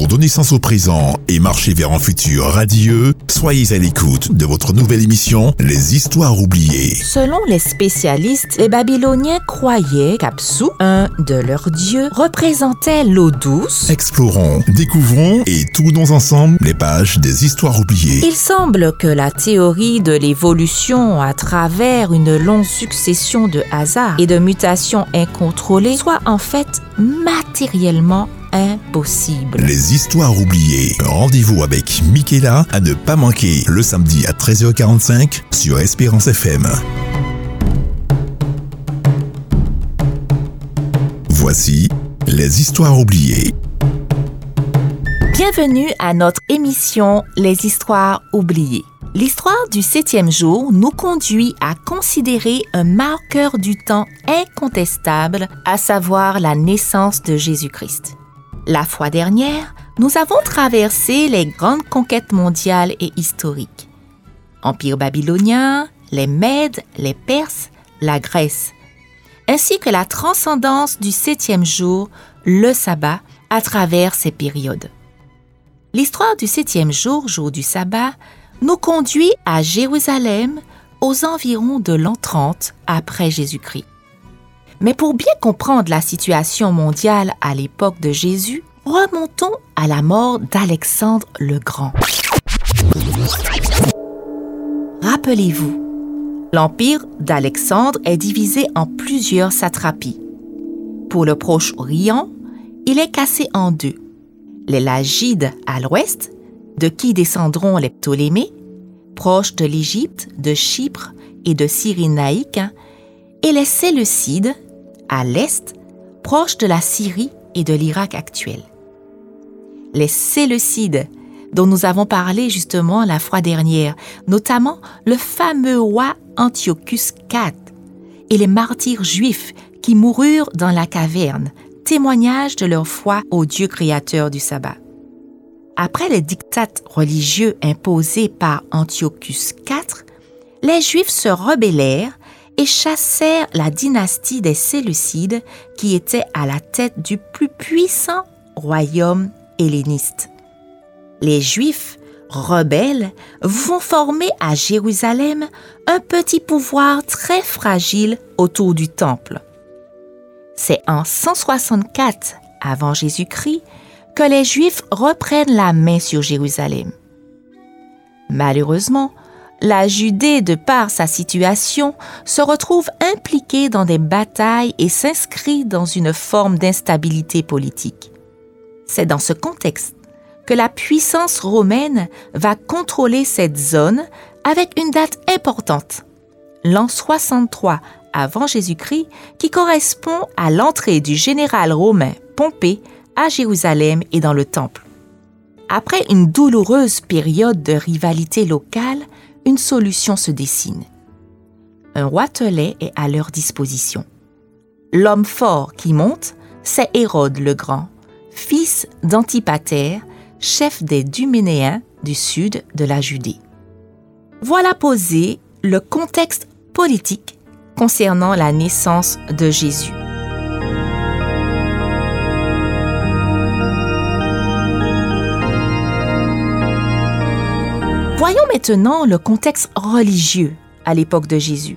Pour donner sens au présent et marcher vers un futur radieux, soyez à l'écoute de votre nouvelle émission Les Histoires oubliées. Selon les spécialistes, les Babyloniens croyaient qu'Apsu, un de leurs dieux, représentait l'eau douce. Explorons, découvrons et tournons ensemble les pages des Histoires oubliées. Il semble que la théorie de l'évolution à travers une longue succession de hasards et de mutations incontrôlées soit en fait matériellement impossible. Les histoires oubliées. Rendez-vous avec Michaela à ne pas manquer le samedi à 13h45 sur Espérance FM. Voici les histoires oubliées. Bienvenue à notre émission Les histoires oubliées. L'histoire du septième jour nous conduit à considérer un marqueur du temps incontestable, à savoir la naissance de Jésus-Christ. La fois dernière, nous avons traversé les grandes conquêtes mondiales et historiques. Empire babylonien, les Mèdes, les Perses, la Grèce, ainsi que la transcendance du septième jour, le sabbat, à travers ces périodes. L'histoire du septième jour, jour du sabbat, nous conduit à Jérusalem aux environs de l'an 30 après Jésus-Christ. Mais pour bien comprendre la situation mondiale à l'époque de Jésus, remontons à la mort d'Alexandre le Grand. Rappelez-vous, l'empire d'Alexandre est divisé en plusieurs satrapies. Pour le Proche-Orient, il est cassé en deux. Les Lagides à l'ouest de qui descendront les Ptolémées, proches de l'Égypte, de Chypre et de Cyrénaïque, et les Séleucides, à l'est, proches de la Syrie et de l'Irak actuel. Les Séleucides, dont nous avons parlé justement la fois dernière, notamment le fameux roi Antiochus IV et les martyrs juifs qui moururent dans la caverne, témoignage de leur foi au Dieu créateur du sabbat. Après les dictats religieux imposés par Antiochus IV, les Juifs se rebellèrent et chassèrent la dynastie des Séleucides qui était à la tête du plus puissant royaume helléniste. Les Juifs rebelles vont former à Jérusalem un petit pouvoir très fragile autour du temple. C'est en 164 avant Jésus-Christ que les Juifs reprennent la main sur Jérusalem. Malheureusement, la Judée, de par sa situation, se retrouve impliquée dans des batailles et s'inscrit dans une forme d'instabilité politique. C'est dans ce contexte que la puissance romaine va contrôler cette zone avec une date importante, l'an 63 avant Jésus-Christ, qui correspond à l'entrée du général romain Pompée à Jérusalem et dans le Temple. Après une douloureuse période de rivalité locale, une solution se dessine. Un roitelet est à leur disposition. L'homme fort qui monte, c'est Hérode le Grand, fils d'Antipater, chef des Duménéens du sud de la Judée. Voilà posé le contexte politique concernant la naissance de Jésus. Voyons maintenant le contexte religieux à l'époque de Jésus.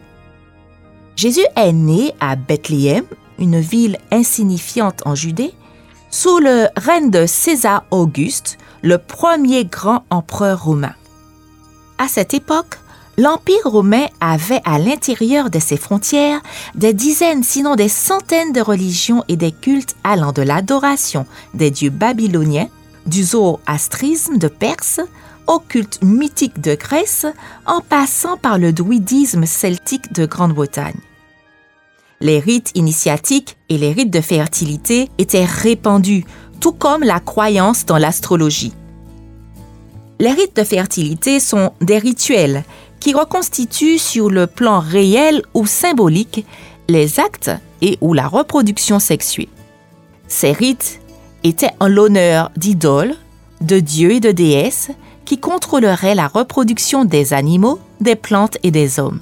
Jésus est né à Bethléem, une ville insignifiante en Judée, sous le règne de César Auguste, le premier grand empereur romain. À cette époque, l'Empire romain avait à l'intérieur de ses frontières des dizaines, sinon des centaines de religions et des cultes allant de l'adoration des dieux babyloniens, du zoroastrisme de Perse, au culte mythique de Grèce en passant par le druidisme celtique de Grande-Bretagne. Les rites initiatiques et les rites de fertilité étaient répandus, tout comme la croyance dans l'astrologie. Les rites de fertilité sont des rituels qui reconstituent sur le plan réel ou symbolique les actes et ou la reproduction sexuée. Ces rites étaient en l'honneur d'idoles, de dieux et de déesses qui contrôlerait la reproduction des animaux, des plantes et des hommes.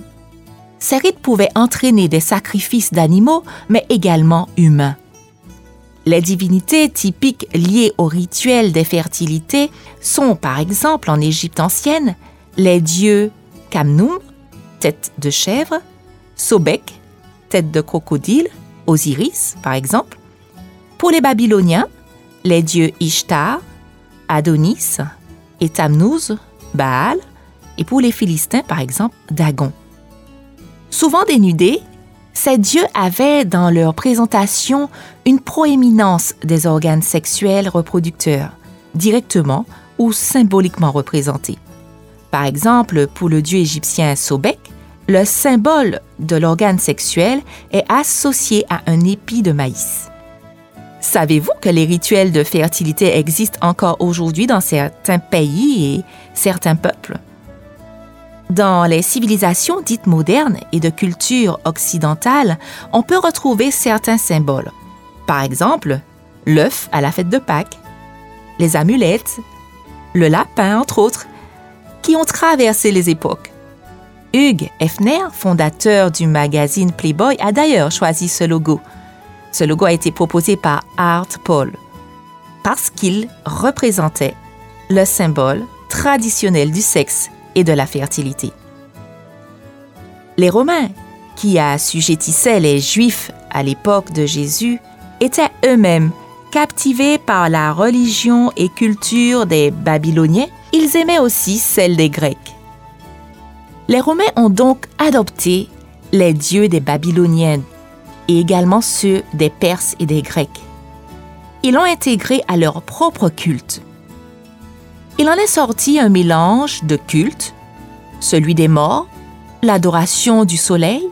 Ces rites pouvaient entraîner des sacrifices d'animaux, mais également humains. Les divinités typiques liées au rituel des fertilités sont par exemple en Égypte ancienne les dieux Kamnoum, tête de chèvre, Sobek, tête de crocodile, Osiris par exemple. Pour les Babyloniens, les dieux Ishtar, Adonis et Tamnouz, Baal, et pour les Philistins par exemple, Dagon. Souvent dénudés, ces dieux avaient dans leur présentation une proéminence des organes sexuels reproducteurs, directement ou symboliquement représentés. Par exemple, pour le dieu égyptien Sobek, le symbole de l'organe sexuel est associé à un épi de maïs. Savez-vous que les rituels de fertilité existent encore aujourd'hui dans certains pays et certains peuples? Dans les civilisations dites modernes et de culture occidentale, on peut retrouver certains symboles. Par exemple, l'œuf à la fête de Pâques, les amulettes, le lapin, entre autres, qui ont traversé les époques. Hugh Hefner, fondateur du magazine Playboy, a d'ailleurs choisi ce logo. Ce logo a été proposé par Art Paul parce qu'il représentait le symbole traditionnel du sexe et de la fertilité. Les Romains, qui assujettissaient les Juifs à l'époque de Jésus, étaient eux-mêmes captivés par la religion et culture des Babyloniens, ils aimaient aussi celle des Grecs. Les Romains ont donc adopté les dieux des Babyloniens et également ceux des Perses et des Grecs. Ils l'ont intégré à leur propre culte. Il en est sorti un mélange de cultes, celui des morts, l'adoration du soleil,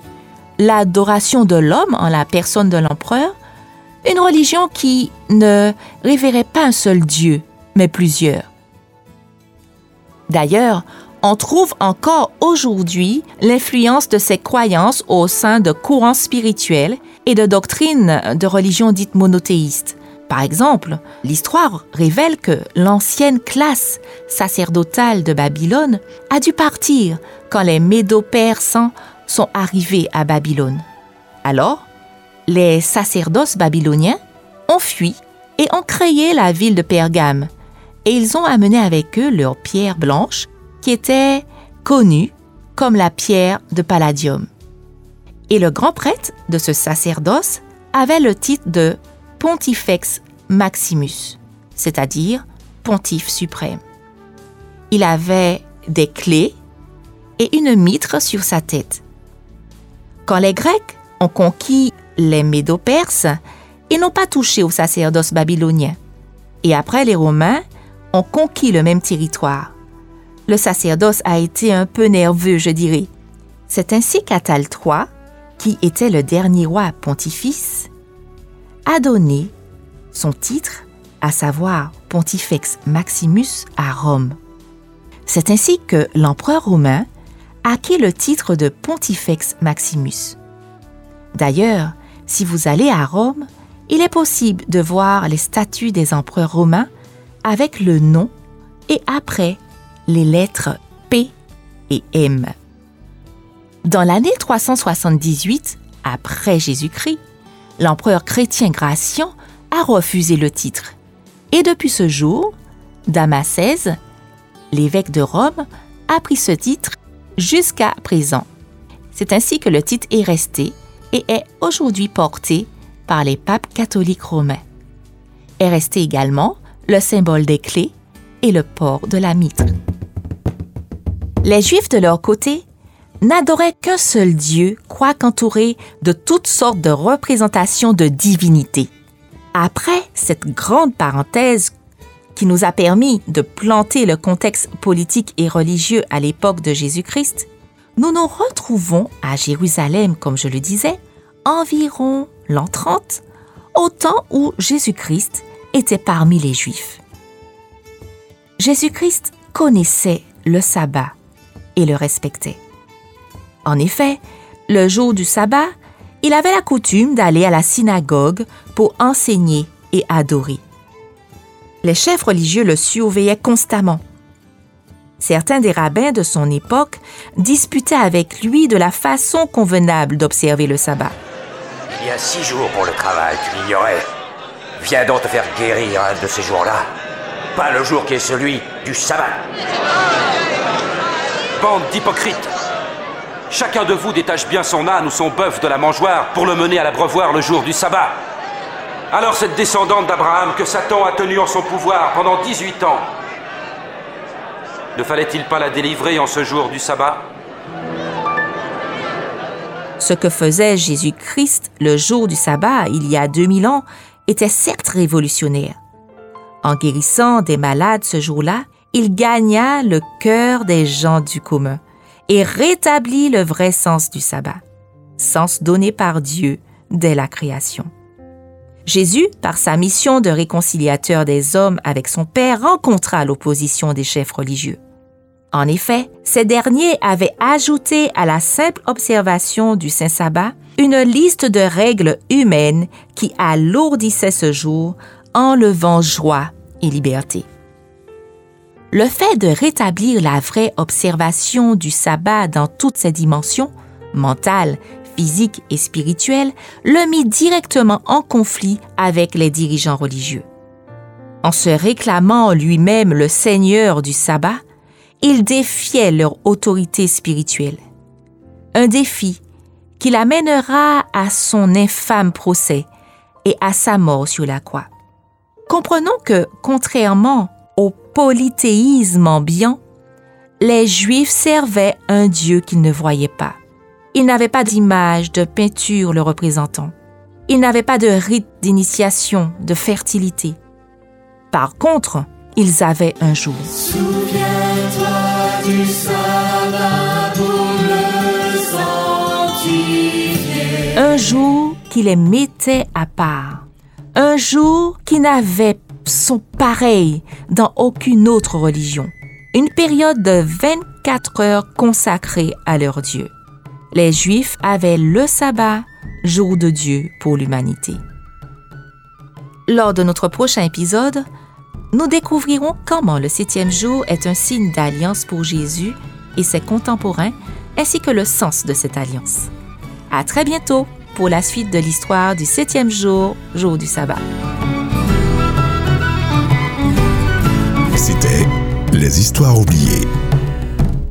l'adoration de l'homme en la personne de l'empereur, une religion qui ne révérait pas un seul Dieu, mais plusieurs. D'ailleurs, on trouve encore aujourd'hui l'influence de ces croyances au sein de courants spirituels et de doctrines de religions dites monothéistes, par exemple, l'histoire révèle que l'ancienne classe sacerdotale de Babylone a dû partir quand les Médo-Persans sont arrivés à Babylone. Alors, les sacerdoces babyloniens ont fui et ont créé la ville de Pergame, et ils ont amené avec eux leur pierre blanche qui était connue comme la pierre de Palladium. Et le grand prêtre de ce sacerdoce avait le titre de Pontifex Maximus, c'est-à-dire pontife suprême. Il avait des clés et une mitre sur sa tête. Quand les Grecs ont conquis les Médo-Perses, ils n'ont pas touché au sacerdoce babylonien. Et après, les Romains ont conquis le même territoire. Le sacerdoce a été un peu nerveux, je dirais. C'est ainsi qu'Atal III, qui était le dernier roi pontifice, a donné son titre, à savoir Pontifex Maximus à Rome. C'est ainsi que l'empereur romain acquit le titre de Pontifex Maximus. D'ailleurs, si vous allez à Rome, il est possible de voir les statues des empereurs romains avec le nom et après les lettres P et M. Dans l'année 378 après Jésus-Christ, l'empereur chrétien Gratian a refusé le titre. Et depuis ce jour, Damasèse, l'évêque de Rome, a pris ce titre jusqu'à présent. C'est ainsi que le titre est resté et est aujourd'hui porté par les papes catholiques romains. Est resté également le symbole des clés et le port de la mitre. Les Juifs, de leur côté, n'adoraient qu'un seul Dieu, quoiqu'entouré de toutes sortes de représentations de divinités. Après cette grande parenthèse qui nous a permis de planter le contexte politique et religieux à l'époque de Jésus-Christ, nous nous retrouvons à Jérusalem, comme je le disais, environ l'an 30, au temps où Jésus-Christ était parmi les Juifs. Jésus-Christ connaissait le sabbat et le respectait. En effet, le jour du sabbat il avait la coutume d'aller à la synagogue pour enseigner et adorer. Les chefs religieux le surveillaient constamment. Certains des rabbins de son époque disputaient avec lui de la façon convenable d'observer le sabbat. Il y a six jours pour le travail, tu l'ignorais. Viens donc te faire guérir un de ces jours-là. Pas le jour qui est celui du sabbat. Bande d'hypocrites Chacun de vous détache bien son âne ou son bœuf de la mangeoire pour le mener à l'abreuvoir le jour du sabbat. Alors cette descendante d'Abraham que Satan a tenue en son pouvoir pendant 18 ans, ne fallait-il pas la délivrer en ce jour du sabbat? Ce que faisait Jésus-Christ le jour du sabbat il y a 2000 ans était certes révolutionnaire. En guérissant des malades ce jour-là, il gagna le cœur des gens du commun et rétablit le vrai sens du sabbat, sens donné par Dieu dès la création. Jésus, par sa mission de réconciliateur des hommes avec son Père, rencontra l'opposition des chefs religieux. En effet, ces derniers avaient ajouté à la simple observation du Saint Sabbat une liste de règles humaines qui alourdissaient ce jour, enlevant joie et liberté. Le fait de rétablir la vraie observation du sabbat dans toutes ses dimensions, mentale, physique et spirituelle, le mit directement en conflit avec les dirigeants religieux. En se réclamant lui-même le Seigneur du sabbat, il défiait leur autorité spirituelle. Un défi qui l'amènera à son infâme procès et à sa mort sur la croix. Comprenons que, contrairement polythéisme ambiant, les Juifs servaient un Dieu qu'ils ne voyaient pas. Ils n'avaient pas d'image, de peinture le représentant. Ils n'avaient pas de rite d'initiation, de fertilité. Par contre, ils avaient un jour. Souviens-toi du sabbat pour le Un jour qui les mettait à part. Un jour qui n'avait sont pareils dans aucune autre religion. Une période de 24 heures consacrée à leur Dieu. Les Juifs avaient le sabbat, jour de Dieu pour l'humanité. Lors de notre prochain épisode, nous découvrirons comment le septième jour est un signe d'alliance pour Jésus et ses contemporains, ainsi que le sens de cette alliance. À très bientôt pour la suite de l'histoire du septième jour, jour du sabbat. Histoires oubliées.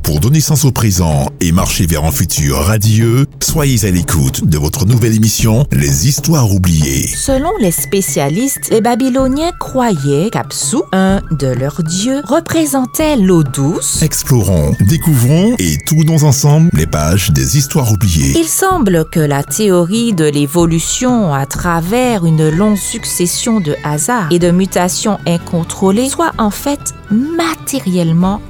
Pour donner sens au présent et marcher vers un futur radieux, soyez à l'écoute de votre nouvelle émission Les Histoires oubliées. Selon les spécialistes, les Babyloniens croyaient qu'Apsu, un de leurs dieux, représentait l'eau douce. Explorons, découvrons et tournons ensemble les pages des Histoires oubliées. Il semble que la théorie de l'évolution à travers une longue succession de hasards et de mutations incontrôlées soit en fait matériellement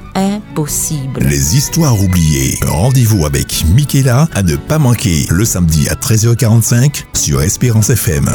Les histoires oubliées. Rendez-vous avec Michaela à ne pas manquer le samedi à 13h45 sur Espérance FM.